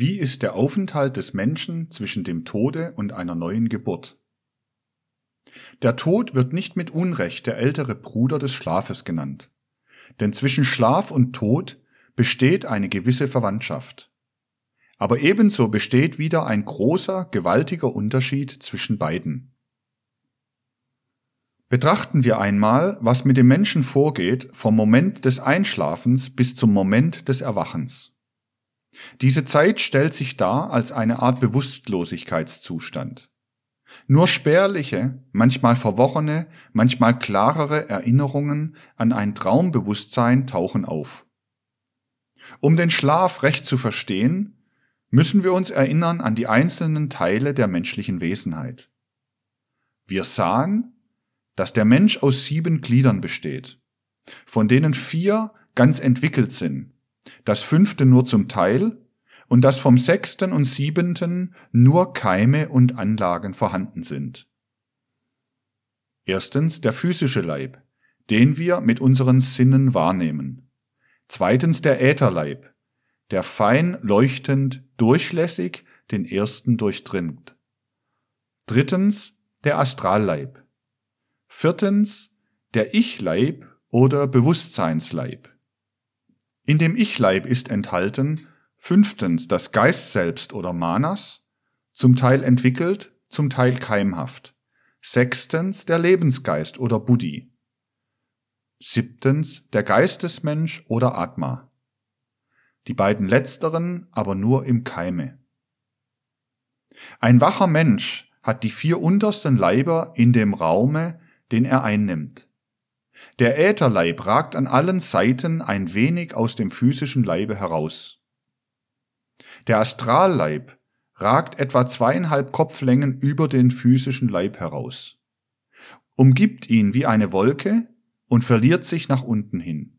Wie ist der Aufenthalt des Menschen zwischen dem Tode und einer neuen Geburt? Der Tod wird nicht mit Unrecht der ältere Bruder des Schlafes genannt, denn zwischen Schlaf und Tod besteht eine gewisse Verwandtschaft. Aber ebenso besteht wieder ein großer, gewaltiger Unterschied zwischen beiden. Betrachten wir einmal, was mit dem Menschen vorgeht vom Moment des Einschlafens bis zum Moment des Erwachens. Diese Zeit stellt sich dar als eine Art Bewusstlosigkeitszustand. Nur spärliche, manchmal verworrene, manchmal klarere Erinnerungen an ein Traumbewusstsein tauchen auf. Um den Schlaf recht zu verstehen, müssen wir uns erinnern an die einzelnen Teile der menschlichen Wesenheit. Wir sahen, dass der Mensch aus sieben Gliedern besteht, von denen vier ganz entwickelt sind, das fünfte nur zum Teil und dass vom sechsten und siebenten nur Keime und Anlagen vorhanden sind. Erstens der physische Leib, den wir mit unseren Sinnen wahrnehmen. Zweitens der Ätherleib, der fein leuchtend durchlässig den ersten durchdringt. Drittens der Astralleib. Viertens der Ich-Leib oder Bewusstseinsleib. In dem Ich-Leib ist enthalten Fünftens das Geist selbst oder Manas, zum Teil entwickelt, zum Teil keimhaft. Sechstens der Lebensgeist oder Buddhi. Siebtens der Geistesmensch oder Atma. Die beiden letzteren aber nur im Keime. Ein wacher Mensch hat die vier untersten Leiber in dem Raume, den er einnimmt. Der Ätherleib ragt an allen Seiten ein wenig aus dem physischen Leibe heraus. Der Astralleib ragt etwa zweieinhalb Kopflängen über den physischen Leib heraus, umgibt ihn wie eine Wolke und verliert sich nach unten hin.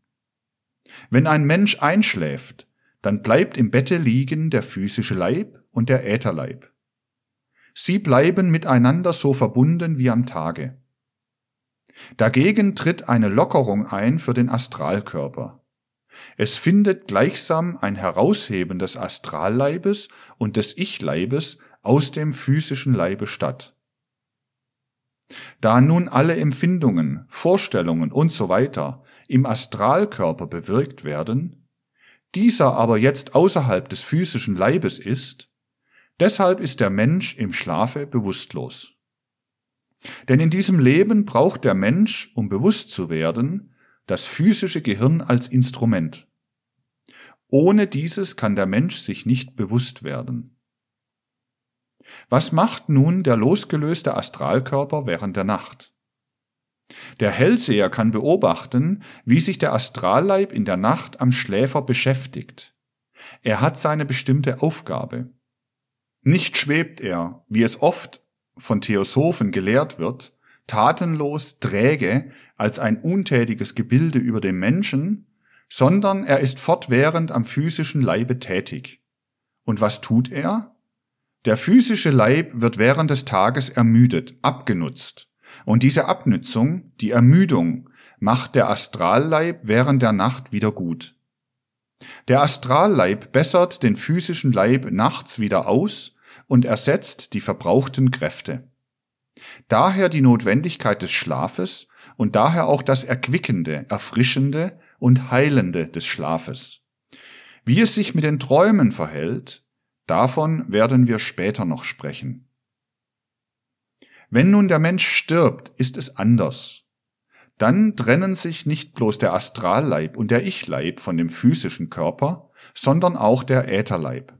Wenn ein Mensch einschläft, dann bleibt im Bette liegen der physische Leib und der Ätherleib. Sie bleiben miteinander so verbunden wie am Tage. Dagegen tritt eine Lockerung ein für den Astralkörper. Es findet gleichsam ein Herausheben des Astralleibes und des Ich-Leibes aus dem physischen Leibe statt. Da nun alle Empfindungen, Vorstellungen und so im Astralkörper bewirkt werden, dieser aber jetzt außerhalb des physischen Leibes ist, deshalb ist der Mensch im Schlafe bewusstlos. Denn in diesem Leben braucht der Mensch, um bewusst zu werden, das physische Gehirn als Instrument. Ohne dieses kann der Mensch sich nicht bewusst werden. Was macht nun der losgelöste Astralkörper während der Nacht? Der Hellseher kann beobachten, wie sich der Astralleib in der Nacht am Schläfer beschäftigt. Er hat seine bestimmte Aufgabe. Nicht schwebt er, wie es oft von Theosophen gelehrt wird, tatenlos, träge, als ein untätiges Gebilde über dem Menschen, sondern er ist fortwährend am physischen Leibe tätig. Und was tut er? Der physische Leib wird während des Tages ermüdet, abgenutzt. Und diese Abnützung, die Ermüdung, macht der Astralleib während der Nacht wieder gut. Der Astralleib bessert den physischen Leib nachts wieder aus und ersetzt die verbrauchten Kräfte. Daher die Notwendigkeit des Schlafes und daher auch das Erquickende, Erfrischende und Heilende des Schlafes. Wie es sich mit den Träumen verhält, davon werden wir später noch sprechen. Wenn nun der Mensch stirbt, ist es anders. Dann trennen sich nicht bloß der Astralleib und der Ich-Leib von dem physischen Körper, sondern auch der Ätherleib.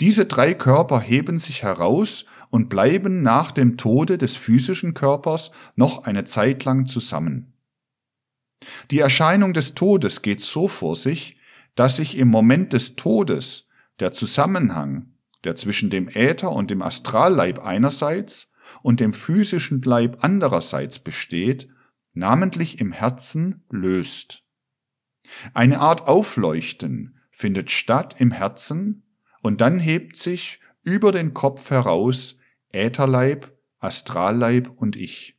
Diese drei Körper heben sich heraus und bleiben nach dem Tode des physischen Körpers noch eine Zeit lang zusammen. Die Erscheinung des Todes geht so vor sich, dass sich im Moment des Todes der Zusammenhang, der zwischen dem Äther und dem Astralleib einerseits und dem physischen Leib andererseits besteht, namentlich im Herzen löst. Eine Art Aufleuchten findet statt im Herzen und dann hebt sich über den Kopf heraus Ätherleib, Astralleib und Ich.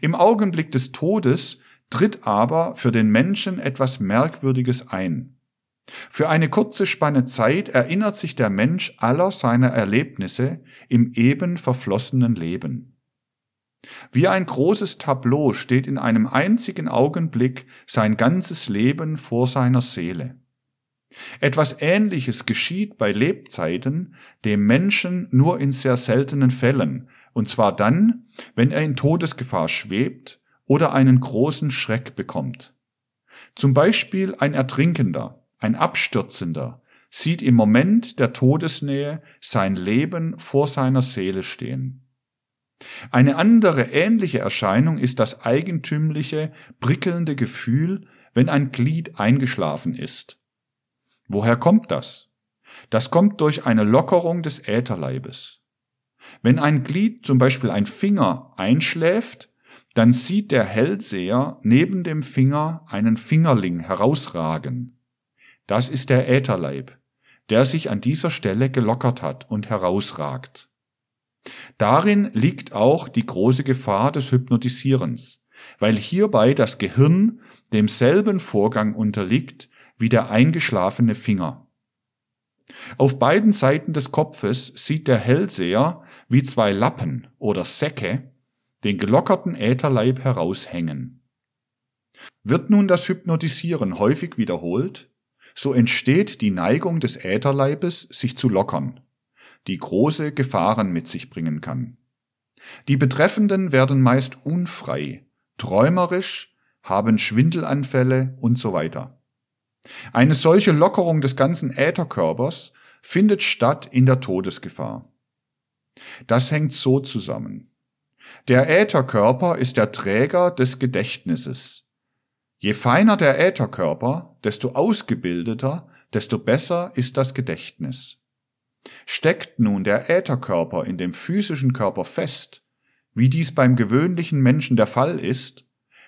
Im Augenblick des Todes tritt aber für den Menschen etwas Merkwürdiges ein. Für eine kurze Spanne Zeit erinnert sich der Mensch aller seiner Erlebnisse im eben verflossenen Leben. Wie ein großes Tableau steht in einem einzigen Augenblick sein ganzes Leben vor seiner Seele. Etwas Ähnliches geschieht bei Lebzeiten dem Menschen nur in sehr seltenen Fällen, und zwar dann, wenn er in Todesgefahr schwebt oder einen großen Schreck bekommt. Zum Beispiel ein Ertrinkender, ein Abstürzender, sieht im Moment der Todesnähe sein Leben vor seiner Seele stehen. Eine andere ähnliche Erscheinung ist das eigentümliche, prickelnde Gefühl, wenn ein Glied eingeschlafen ist. Woher kommt das? Das kommt durch eine Lockerung des Ätherleibes. Wenn ein Glied, zum Beispiel ein Finger, einschläft, dann sieht der Hellseher neben dem Finger einen Fingerling herausragen. Das ist der Ätherleib, der sich an dieser Stelle gelockert hat und herausragt. Darin liegt auch die große Gefahr des Hypnotisierens, weil hierbei das Gehirn demselben Vorgang unterliegt wie der eingeschlafene Finger. Auf beiden Seiten des Kopfes sieht der Hellseher wie zwei Lappen oder Säcke den gelockerten Ätherleib heraushängen. Wird nun das Hypnotisieren häufig wiederholt, so entsteht die Neigung des Ätherleibes, sich zu lockern, die große Gefahren mit sich bringen kann. Die Betreffenden werden meist unfrei, träumerisch, haben Schwindelanfälle und so weiter. Eine solche Lockerung des ganzen Ätherkörpers findet statt in der Todesgefahr. Das hängt so zusammen. Der Ätherkörper ist der Träger des Gedächtnisses. Je feiner der Ätherkörper, desto ausgebildeter, desto besser ist das Gedächtnis. Steckt nun der Ätherkörper in dem physischen Körper fest, wie dies beim gewöhnlichen Menschen der Fall ist,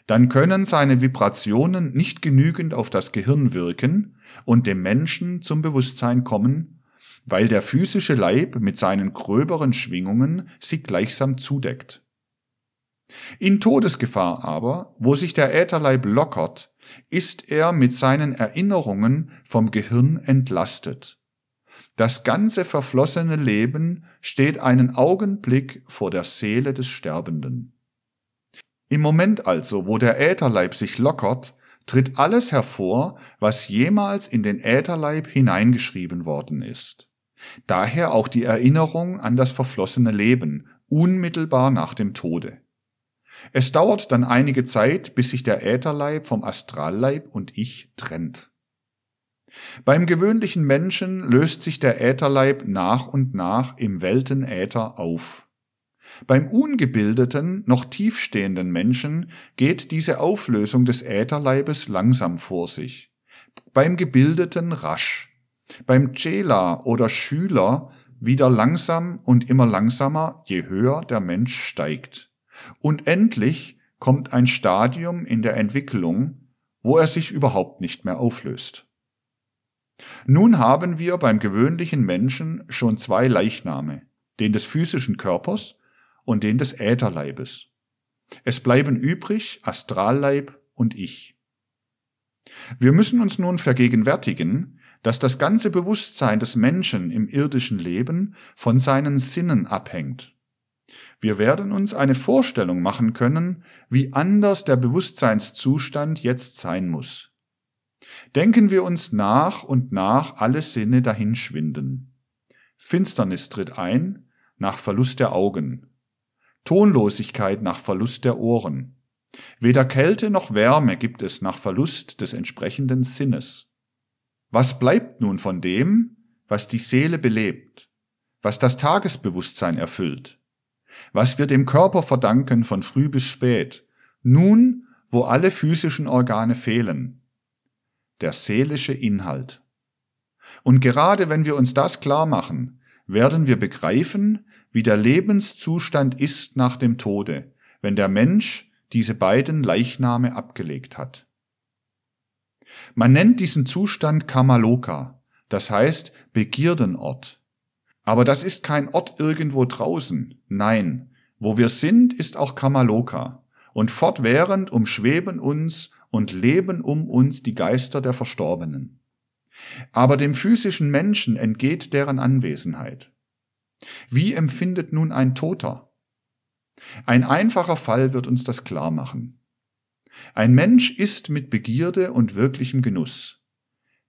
dann können seine Vibrationen nicht genügend auf das Gehirn wirken und dem Menschen zum Bewusstsein kommen, weil der physische Leib mit seinen gröberen Schwingungen sie gleichsam zudeckt. In Todesgefahr aber, wo sich der Ätherleib lockert, ist er mit seinen Erinnerungen vom Gehirn entlastet. Das ganze verflossene Leben steht einen Augenblick vor der Seele des Sterbenden. Im Moment also, wo der Ätherleib sich lockert, tritt alles hervor, was jemals in den Ätherleib hineingeschrieben worden ist. Daher auch die Erinnerung an das verflossene Leben, unmittelbar nach dem Tode. Es dauert dann einige Zeit, bis sich der Ätherleib vom Astralleib und Ich trennt. Beim gewöhnlichen Menschen löst sich der Ätherleib nach und nach im Weltenäther auf. Beim ungebildeten, noch tiefstehenden Menschen geht diese Auflösung des Ätherleibes langsam vor sich. Beim gebildeten rasch. Beim Chela oder Schüler wieder langsam und immer langsamer, je höher der Mensch steigt. Und endlich kommt ein Stadium in der Entwicklung, wo er sich überhaupt nicht mehr auflöst. Nun haben wir beim gewöhnlichen Menschen schon zwei Leichname, den des physischen Körpers und den des Ätherleibes. Es bleiben übrig Astralleib und Ich. Wir müssen uns nun vergegenwärtigen, dass das ganze Bewusstsein des Menschen im irdischen Leben von seinen Sinnen abhängt. Wir werden uns eine Vorstellung machen können, wie anders der Bewusstseinszustand jetzt sein muss. Denken wir uns nach und nach alle Sinne dahinschwinden. Finsternis tritt ein nach Verlust der Augen. Tonlosigkeit nach Verlust der Ohren. Weder Kälte noch Wärme gibt es nach Verlust des entsprechenden Sinnes. Was bleibt nun von dem, was die Seele belebt, was das Tagesbewusstsein erfüllt? was wir dem Körper verdanken von früh bis spät, nun, wo alle physischen Organe fehlen. Der seelische Inhalt. Und gerade wenn wir uns das klar machen, werden wir begreifen, wie der Lebenszustand ist nach dem Tode, wenn der Mensch diese beiden Leichname abgelegt hat. Man nennt diesen Zustand Kamaloka, das heißt Begierdenort. Aber das ist kein Ort irgendwo draußen. Nein, wo wir sind, ist auch Kamaloka. Und fortwährend umschweben uns und leben um uns die Geister der Verstorbenen. Aber dem physischen Menschen entgeht deren Anwesenheit. Wie empfindet nun ein Toter? Ein einfacher Fall wird uns das klar machen. Ein Mensch ist mit Begierde und wirklichem Genuss.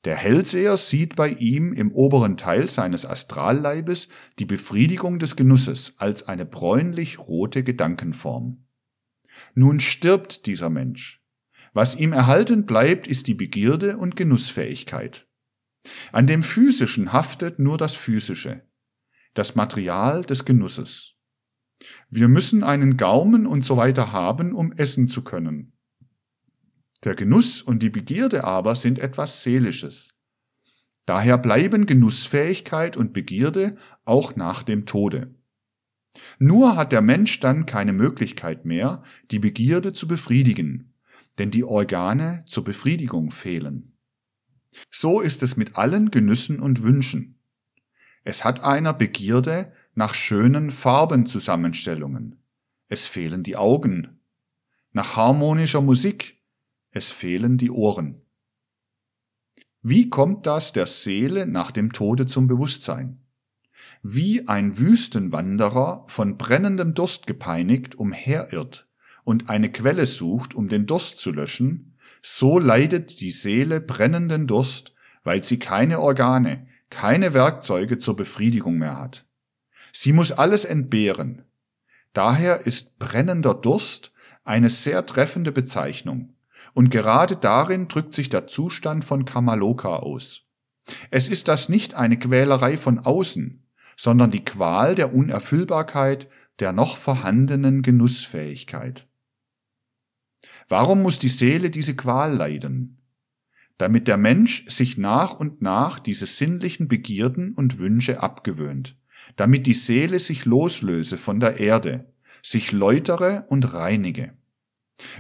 Der Hellseher sieht bei ihm im oberen Teil seines Astralleibes die Befriedigung des Genusses als eine bräunlich-rote Gedankenform. Nun stirbt dieser Mensch. Was ihm erhalten bleibt, ist die Begierde und Genussfähigkeit. An dem Physischen haftet nur das Physische, das Material des Genusses. Wir müssen einen Gaumen und so weiter haben, um essen zu können. Der Genuss und die Begierde aber sind etwas Seelisches. Daher bleiben Genussfähigkeit und Begierde auch nach dem Tode. Nur hat der Mensch dann keine Möglichkeit mehr, die Begierde zu befriedigen, denn die Organe zur Befriedigung fehlen. So ist es mit allen Genüssen und Wünschen. Es hat einer Begierde nach schönen Farbenzusammenstellungen. Es fehlen die Augen. Nach harmonischer Musik es fehlen die Ohren. Wie kommt das der Seele nach dem Tode zum Bewusstsein? Wie ein Wüstenwanderer von brennendem Durst gepeinigt umherirrt und eine Quelle sucht, um den Durst zu löschen, so leidet die Seele brennenden Durst, weil sie keine Organe, keine Werkzeuge zur Befriedigung mehr hat. Sie muss alles entbehren. Daher ist brennender Durst eine sehr treffende Bezeichnung. Und gerade darin drückt sich der Zustand von Kamaloka aus. Es ist das nicht eine Quälerei von außen, sondern die Qual der Unerfüllbarkeit der noch vorhandenen Genussfähigkeit. Warum muss die Seele diese Qual leiden? Damit der Mensch sich nach und nach diese sinnlichen Begierden und Wünsche abgewöhnt, damit die Seele sich loslöse von der Erde, sich läutere und reinige.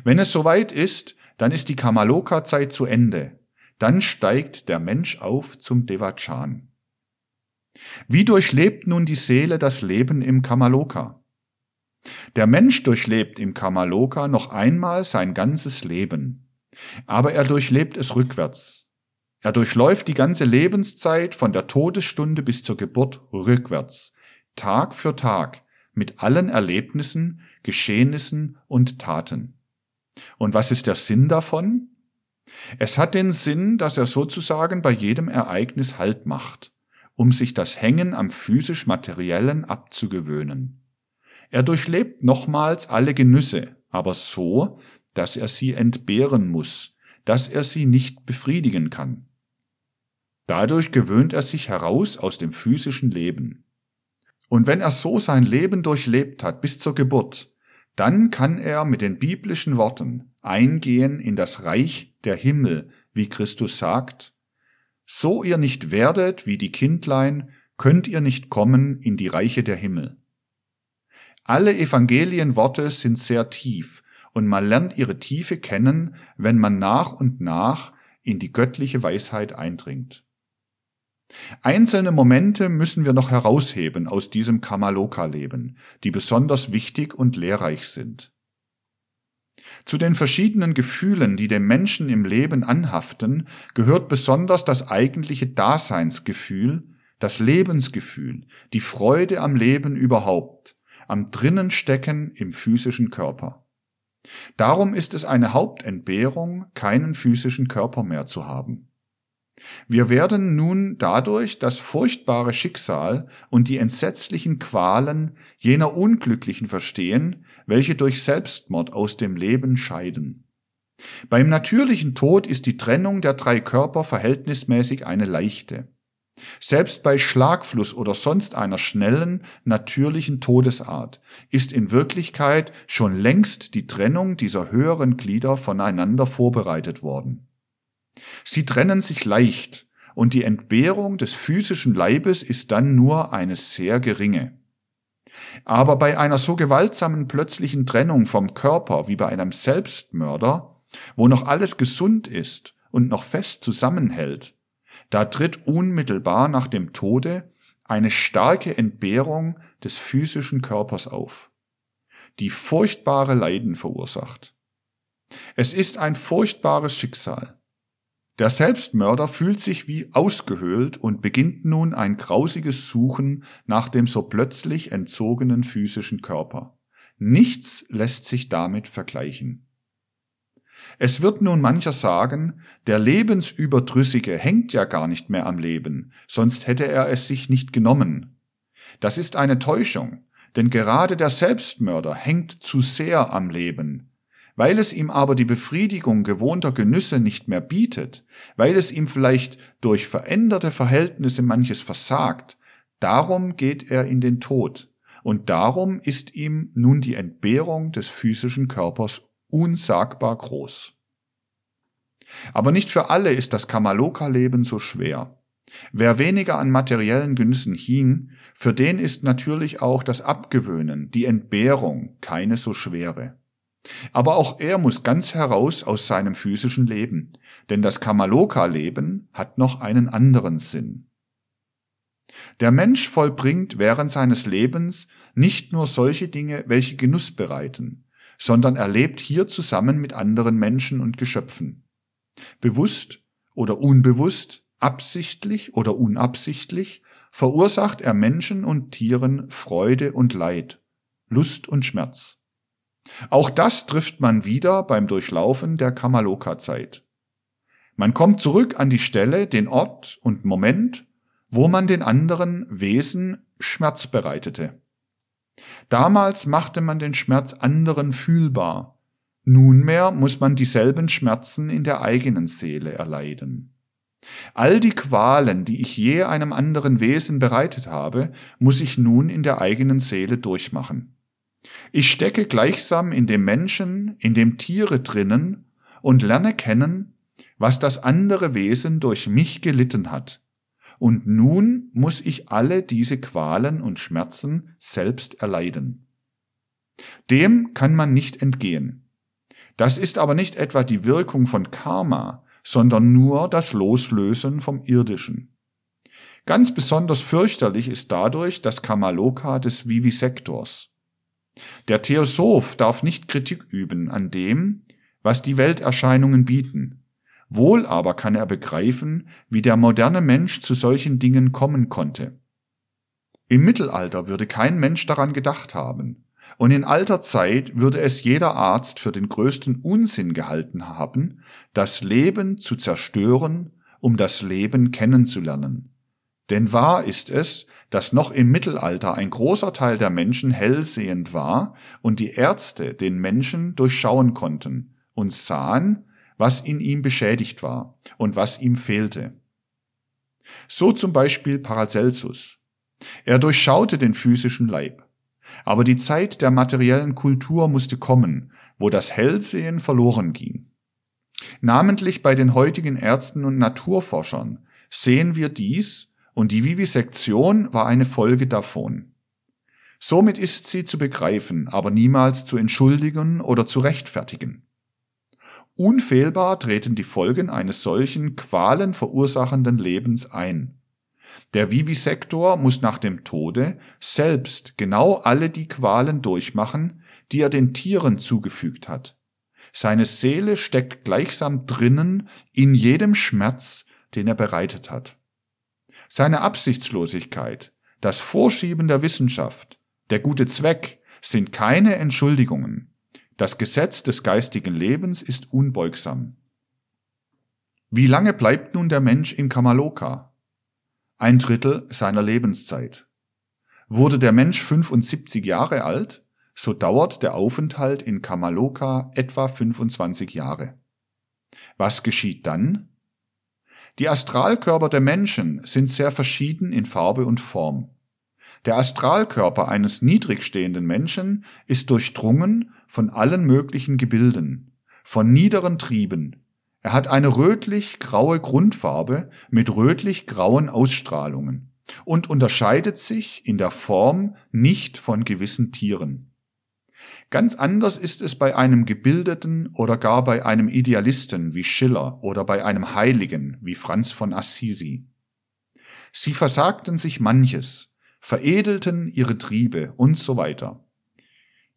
Wenn es soweit ist, dann ist die Kamaloka-Zeit zu Ende. Dann steigt der Mensch auf zum Devachan. Wie durchlebt nun die Seele das Leben im Kamaloka? Der Mensch durchlebt im Kamaloka noch einmal sein ganzes Leben. Aber er durchlebt es rückwärts. Er durchläuft die ganze Lebenszeit von der Todesstunde bis zur Geburt rückwärts, Tag für Tag, mit allen Erlebnissen, Geschehnissen und Taten. Und was ist der Sinn davon? Es hat den Sinn, dass er sozusagen bei jedem Ereignis Halt macht, um sich das Hängen am physisch-materiellen abzugewöhnen. Er durchlebt nochmals alle Genüsse, aber so, dass er sie entbehren muss, dass er sie nicht befriedigen kann. Dadurch gewöhnt er sich heraus aus dem physischen Leben. Und wenn er so sein Leben durchlebt hat bis zur Geburt, dann kann er mit den biblischen Worten eingehen in das Reich der Himmel, wie Christus sagt, so ihr nicht werdet wie die Kindlein, könnt ihr nicht kommen in die Reiche der Himmel. Alle Evangelienworte sind sehr tief, und man lernt ihre Tiefe kennen, wenn man nach und nach in die göttliche Weisheit eindringt. Einzelne Momente müssen wir noch herausheben aus diesem Kamaloka-Leben, die besonders wichtig und lehrreich sind. Zu den verschiedenen Gefühlen, die dem Menschen im Leben anhaften, gehört besonders das eigentliche Daseinsgefühl, das Lebensgefühl, die Freude am Leben überhaupt, am Drinnenstecken im physischen Körper. Darum ist es eine Hauptentbehrung, keinen physischen Körper mehr zu haben. Wir werden nun dadurch das furchtbare Schicksal und die entsetzlichen Qualen jener Unglücklichen verstehen, welche durch Selbstmord aus dem Leben scheiden. Beim natürlichen Tod ist die Trennung der drei Körper verhältnismäßig eine leichte. Selbst bei Schlagfluss oder sonst einer schnellen, natürlichen Todesart ist in Wirklichkeit schon längst die Trennung dieser höheren Glieder voneinander vorbereitet worden. Sie trennen sich leicht, und die Entbehrung des physischen Leibes ist dann nur eine sehr geringe. Aber bei einer so gewaltsamen plötzlichen Trennung vom Körper wie bei einem Selbstmörder, wo noch alles gesund ist und noch fest zusammenhält, da tritt unmittelbar nach dem Tode eine starke Entbehrung des physischen Körpers auf, die furchtbare Leiden verursacht. Es ist ein furchtbares Schicksal. Der Selbstmörder fühlt sich wie ausgehöhlt und beginnt nun ein grausiges Suchen nach dem so plötzlich entzogenen physischen Körper. Nichts lässt sich damit vergleichen. Es wird nun mancher sagen, der Lebensüberdrüssige hängt ja gar nicht mehr am Leben, sonst hätte er es sich nicht genommen. Das ist eine Täuschung, denn gerade der Selbstmörder hängt zu sehr am Leben. Weil es ihm aber die Befriedigung gewohnter Genüsse nicht mehr bietet, weil es ihm vielleicht durch veränderte Verhältnisse manches versagt, darum geht er in den Tod, und darum ist ihm nun die Entbehrung des physischen Körpers unsagbar groß. Aber nicht für alle ist das Kamaloka-Leben so schwer. Wer weniger an materiellen Genüssen hing, für den ist natürlich auch das Abgewöhnen, die Entbehrung keine so schwere. Aber auch er muss ganz heraus aus seinem physischen Leben, denn das Kamaloka-Leben hat noch einen anderen Sinn. Der Mensch vollbringt während seines Lebens nicht nur solche Dinge, welche Genuss bereiten, sondern er lebt hier zusammen mit anderen Menschen und Geschöpfen. Bewusst oder unbewusst, absichtlich oder unabsichtlich, verursacht er Menschen und Tieren Freude und Leid, Lust und Schmerz. Auch das trifft man wieder beim Durchlaufen der Kamaloka-Zeit. Man kommt zurück an die Stelle, den Ort und Moment, wo man den anderen Wesen Schmerz bereitete. Damals machte man den Schmerz anderen fühlbar. Nunmehr muss man dieselben Schmerzen in der eigenen Seele erleiden. All die Qualen, die ich je einem anderen Wesen bereitet habe, muss ich nun in der eigenen Seele durchmachen. Ich stecke gleichsam in dem Menschen, in dem Tiere drinnen und lerne kennen, was das andere Wesen durch mich gelitten hat, und nun muss ich alle diese Qualen und Schmerzen selbst erleiden. Dem kann man nicht entgehen. Das ist aber nicht etwa die Wirkung von Karma, sondern nur das Loslösen vom Irdischen. Ganz besonders fürchterlich ist dadurch das Kamaloka des Vivisektors. Der Theosoph darf nicht Kritik üben an dem, was die Welterscheinungen bieten, Wohl aber kann er begreifen, wie der moderne Mensch zu solchen Dingen kommen konnte. Im Mittelalter würde kein Mensch daran gedacht haben, und in alter Zeit würde es jeder Arzt für den größten Unsinn gehalten haben, das Leben zu zerstören, um das Leben kennenzulernen. Denn wahr ist es, dass noch im Mittelalter ein großer Teil der Menschen hellsehend war und die Ärzte den Menschen durchschauen konnten und sahen, was in ihm beschädigt war und was ihm fehlte. So zum Beispiel Paracelsus. Er durchschaute den physischen Leib. Aber die Zeit der materiellen Kultur musste kommen, wo das Hellsehen verloren ging. Namentlich bei den heutigen Ärzten und Naturforschern sehen wir dies und die Vivisektion war eine Folge davon. Somit ist sie zu begreifen, aber niemals zu entschuldigen oder zu rechtfertigen. Unfehlbar treten die Folgen eines solchen Qualen verursachenden Lebens ein. Der Vivisektor muss nach dem Tode selbst genau alle die Qualen durchmachen, die er den Tieren zugefügt hat. Seine Seele steckt gleichsam drinnen in jedem Schmerz, den er bereitet hat. Seine Absichtslosigkeit, das Vorschieben der Wissenschaft, der gute Zweck sind keine Entschuldigungen. Das Gesetz des geistigen Lebens ist unbeugsam. Wie lange bleibt nun der Mensch in Kamaloka? Ein Drittel seiner Lebenszeit. Wurde der Mensch 75 Jahre alt, so dauert der Aufenthalt in Kamaloka etwa 25 Jahre. Was geschieht dann? Die Astralkörper der Menschen sind sehr verschieden in Farbe und Form. Der Astralkörper eines niedrig stehenden Menschen ist durchdrungen von allen möglichen Gebilden, von niederen Trieben. Er hat eine rötlich-graue Grundfarbe mit rötlich-grauen Ausstrahlungen und unterscheidet sich in der Form nicht von gewissen Tieren. Ganz anders ist es bei einem Gebildeten oder gar bei einem Idealisten wie Schiller oder bei einem Heiligen wie Franz von Assisi. Sie versagten sich manches, veredelten ihre Triebe und so weiter.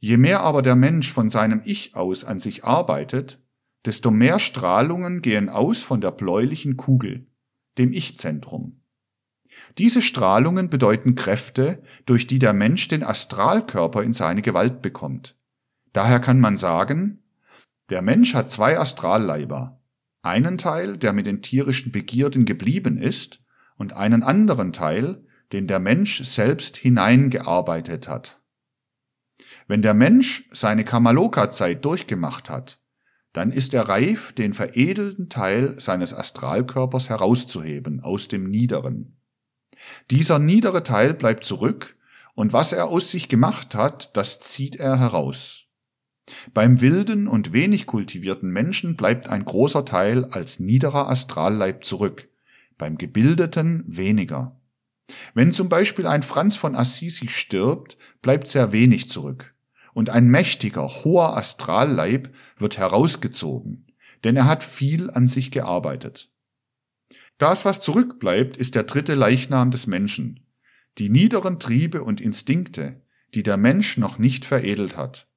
Je mehr aber der Mensch von seinem Ich aus an sich arbeitet, desto mehr Strahlungen gehen aus von der bläulichen Kugel, dem Ich-Zentrum. Diese Strahlungen bedeuten Kräfte, durch die der Mensch den Astralkörper in seine Gewalt bekommt. Daher kann man sagen, der Mensch hat zwei Astralleiber. Einen Teil, der mit den tierischen Begierden geblieben ist, und einen anderen Teil, den der Mensch selbst hineingearbeitet hat. Wenn der Mensch seine Kamaloka-Zeit durchgemacht hat, dann ist er reif, den veredelten Teil seines Astralkörpers herauszuheben aus dem Niederen. Dieser niedere Teil bleibt zurück, und was er aus sich gemacht hat, das zieht er heraus. Beim wilden und wenig kultivierten Menschen bleibt ein großer Teil als niederer Astralleib zurück, beim gebildeten weniger. Wenn zum Beispiel ein Franz von Assisi stirbt, bleibt sehr wenig zurück, und ein mächtiger, hoher Astralleib wird herausgezogen, denn er hat viel an sich gearbeitet. Das, was zurückbleibt, ist der dritte Leichnam des Menschen, die niederen Triebe und Instinkte, die der Mensch noch nicht veredelt hat.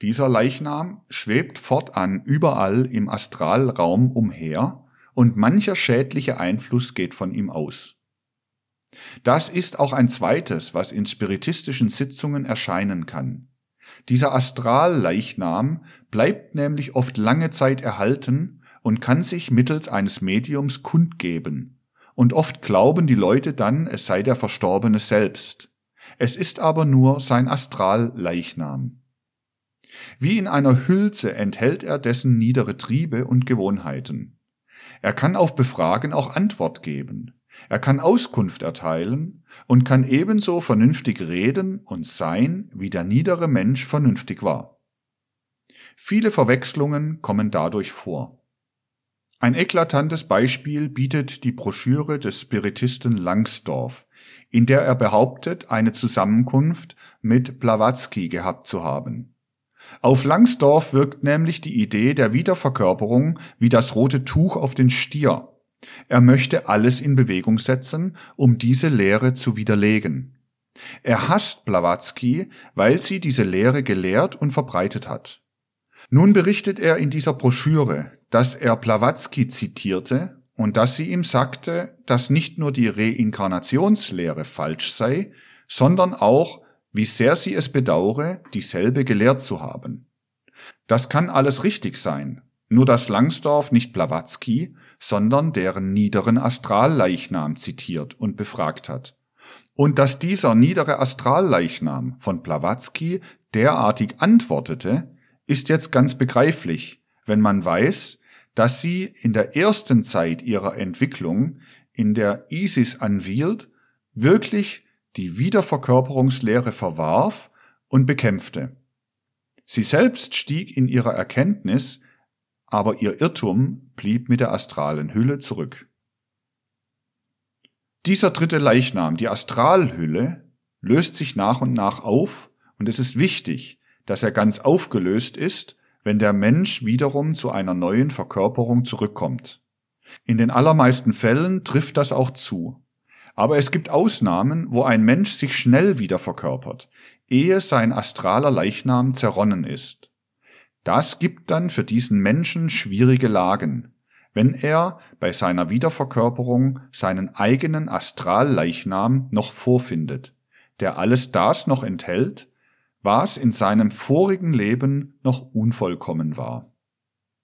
Dieser Leichnam schwebt fortan überall im Astralraum umher und mancher schädliche Einfluss geht von ihm aus. Das ist auch ein zweites, was in spiritistischen Sitzungen erscheinen kann. Dieser Astralleichnam bleibt nämlich oft lange Zeit erhalten und kann sich mittels eines Mediums kundgeben. Und oft glauben die Leute dann, es sei der Verstorbene selbst. Es ist aber nur sein Astralleichnam. Wie in einer Hülse enthält er dessen niedere Triebe und Gewohnheiten. Er kann auf Befragen auch Antwort geben. Er kann Auskunft erteilen und kann ebenso vernünftig reden und sein, wie der niedere Mensch vernünftig war. Viele Verwechslungen kommen dadurch vor. Ein eklatantes Beispiel bietet die Broschüre des Spiritisten Langsdorff, in der er behauptet, eine Zusammenkunft mit Blavatsky gehabt zu haben. Auf Langsdorff wirkt nämlich die Idee der Wiederverkörperung wie das rote Tuch auf den Stier. Er möchte alles in Bewegung setzen, um diese Lehre zu widerlegen. Er hasst Blavatsky, weil sie diese Lehre gelehrt und verbreitet hat. Nun berichtet er in dieser Broschüre, dass er Blavatsky zitierte und dass sie ihm sagte, dass nicht nur die Reinkarnationslehre falsch sei, sondern auch, wie sehr sie es bedauere, dieselbe gelehrt zu haben. Das kann alles richtig sein, nur dass Langsdorff nicht Blavatsky, sondern deren niederen Astralleichnam zitiert und befragt hat. Und dass dieser niedere Astralleichnam von Blavatsky derartig antwortete, ist jetzt ganz begreiflich, wenn man weiß, dass sie in der ersten Zeit ihrer Entwicklung, in der Isis anwielt, wirklich die Wiederverkörperungslehre verwarf und bekämpfte. Sie selbst stieg in ihrer Erkenntnis, aber ihr Irrtum blieb mit der astralen Hülle zurück. Dieser dritte Leichnam, die Astralhülle, löst sich nach und nach auf und es ist wichtig, dass er ganz aufgelöst ist wenn der Mensch wiederum zu einer neuen Verkörperung zurückkommt. In den allermeisten Fällen trifft das auch zu. Aber es gibt Ausnahmen, wo ein Mensch sich schnell wieder verkörpert, ehe sein astraler Leichnam zerronnen ist. Das gibt dann für diesen Menschen schwierige Lagen, wenn er bei seiner Wiederverkörperung seinen eigenen Astralleichnam noch vorfindet, der alles das noch enthält, was in seinem vorigen Leben noch unvollkommen war.